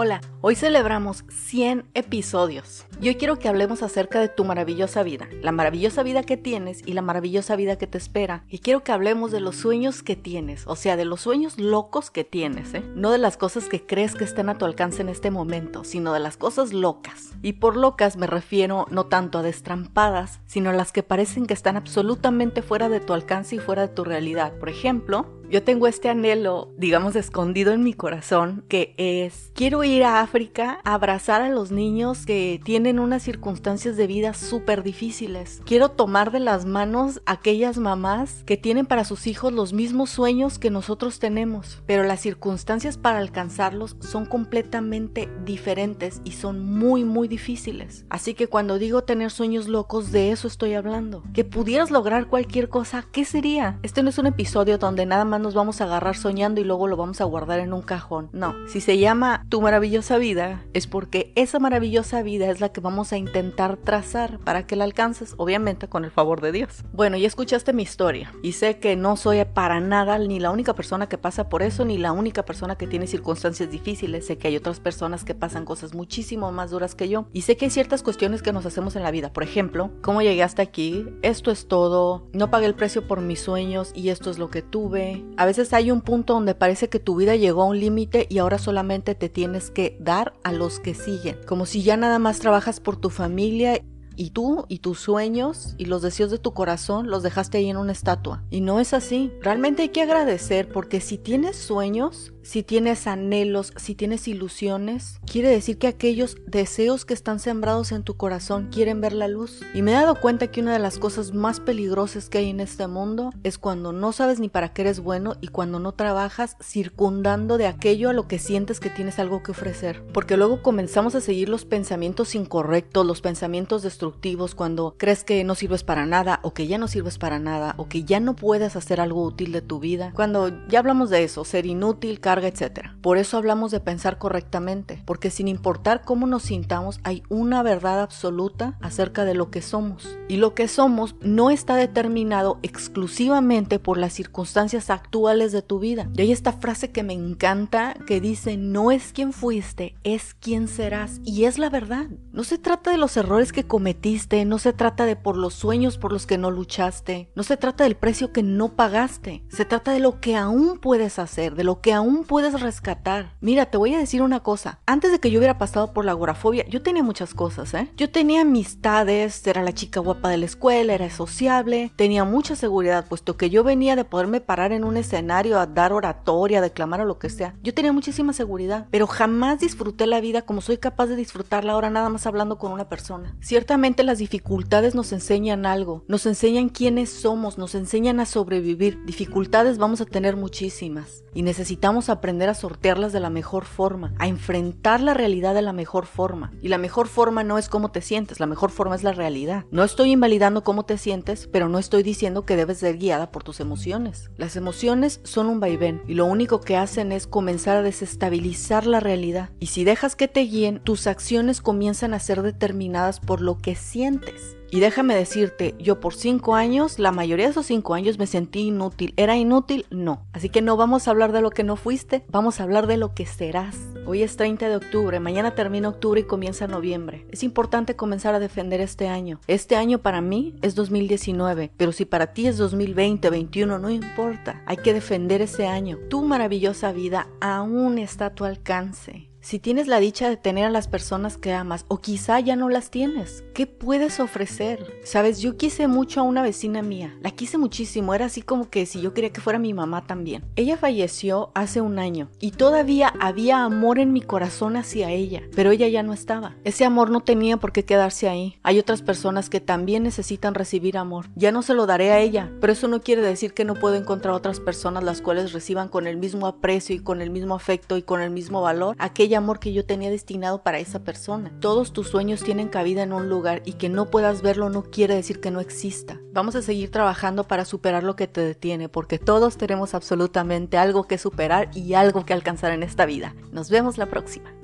Hola, hoy celebramos 100 episodios y hoy quiero que hablemos acerca de tu maravillosa vida, la maravillosa vida que tienes y la maravillosa vida que te espera. Y quiero que hablemos de los sueños que tienes, o sea, de los sueños locos que tienes, ¿eh? no de las cosas que crees que están a tu alcance en este momento, sino de las cosas locas. Y por locas me refiero no tanto a destrampadas, sino a las que parecen que están absolutamente fuera de tu alcance y fuera de tu realidad. Por ejemplo, yo tengo este anhelo, digamos, escondido en mi corazón, que es, quiero ir a África a abrazar a los niños que tienen unas circunstancias de vida súper difíciles. Quiero tomar de las manos a aquellas mamás que tienen para sus hijos los mismos sueños que nosotros tenemos, pero las circunstancias para alcanzarlos son completamente diferentes y son muy, muy difíciles. Así que cuando digo tener sueños locos, de eso estoy hablando. Que pudieras lograr cualquier cosa, ¿qué sería? Este no es un episodio donde nada más nos vamos a agarrar soñando y luego lo vamos a guardar en un cajón. No, si se llama tu maravillosa vida es porque esa maravillosa vida es la que vamos a intentar trazar para que la alcances, obviamente con el favor de Dios. Bueno, ya escuchaste mi historia y sé que no soy para nada ni la única persona que pasa por eso ni la única persona que tiene circunstancias difíciles. Sé que hay otras personas que pasan cosas muchísimo más duras que yo y sé que hay ciertas cuestiones que nos hacemos en la vida. Por ejemplo, ¿cómo llegué hasta aquí? Esto es todo. No pagué el precio por mis sueños y esto es lo que tuve. A veces hay un punto donde parece que tu vida llegó a un límite y ahora solamente te tienes que dar a los que siguen, como si ya nada más trabajas por tu familia y tú y tus sueños y los deseos de tu corazón los dejaste ahí en una estatua. Y no es así. Realmente hay que agradecer porque si tienes sueños, si tienes anhelos, si tienes ilusiones, quiere decir que aquellos deseos que están sembrados en tu corazón quieren ver la luz. Y me he dado cuenta que una de las cosas más peligrosas que hay en este mundo es cuando no sabes ni para qué eres bueno y cuando no trabajas circundando de aquello a lo que sientes que tienes algo que ofrecer. Porque luego comenzamos a seguir los pensamientos incorrectos, los pensamientos destructivos cuando crees que no sirves para nada o que ya no sirves para nada o que ya no puedes hacer algo útil de tu vida. Cuando ya hablamos de eso, ser inútil, etcétera. Por eso hablamos de pensar correctamente, porque sin importar cómo nos sintamos, hay una verdad absoluta acerca de lo que somos. Y lo que somos no está determinado exclusivamente por las circunstancias actuales de tu vida. Y hay esta frase que me encanta que dice, no es quien fuiste, es quien serás. Y es la verdad. No se trata de los errores que cometiste, no se trata de por los sueños por los que no luchaste, no se trata del precio que no pagaste, se trata de lo que aún puedes hacer, de lo que aún puedes rescatar. Mira, te voy a decir una cosa. Antes de que yo hubiera pasado por la agorafobia, yo tenía muchas cosas, ¿eh? Yo tenía amistades, era la chica guapa de la escuela, era sociable, tenía mucha seguridad, puesto que yo venía de poderme parar en un escenario a dar oratoria, a declamar o lo que sea. Yo tenía muchísima seguridad, pero jamás disfruté la vida como soy capaz de disfrutarla ahora nada más hablando con una persona. Ciertamente las dificultades nos enseñan algo, nos enseñan quiénes somos, nos enseñan a sobrevivir. Dificultades vamos a tener muchísimas y necesitamos aprender a sortearlas de la mejor forma, a enfrentar la realidad de la mejor forma. Y la mejor forma no es cómo te sientes, la mejor forma es la realidad. No estoy invalidando cómo te sientes, pero no estoy diciendo que debes ser guiada por tus emociones. Las emociones son un vaivén y lo único que hacen es comenzar a desestabilizar la realidad. Y si dejas que te guíen, tus acciones comienzan a ser determinadas por lo que sientes. Y déjame decirte, yo por cinco años, la mayoría de esos cinco años me sentí inútil. ¿Era inútil? No. Así que no vamos a hablar de lo que no fuiste, vamos a hablar de lo que serás. Hoy es 30 de octubre, mañana termina octubre y comienza noviembre. Es importante comenzar a defender este año. Este año para mí es 2019, pero si para ti es 2020, 21, no importa. Hay que defender ese año. Tu maravillosa vida aún está a tu alcance. Si tienes la dicha de tener a las personas que amas o quizá ya no las tienes, ¿qué puedes ofrecer? Sabes, yo quise mucho a una vecina mía, la quise muchísimo, era así como que si yo quería que fuera mi mamá también. Ella falleció hace un año y todavía había amor en mi corazón hacia ella, pero ella ya no estaba. Ese amor no tenía por qué quedarse ahí. Hay otras personas que también necesitan recibir amor. Ya no se lo daré a ella, pero eso no quiere decir que no puedo encontrar otras personas las cuales reciban con el mismo aprecio y con el mismo afecto y con el mismo valor aquella amor que yo tenía destinado para esa persona. Todos tus sueños tienen cabida en un lugar y que no puedas verlo no quiere decir que no exista. Vamos a seguir trabajando para superar lo que te detiene, porque todos tenemos absolutamente algo que superar y algo que alcanzar en esta vida. Nos vemos la próxima.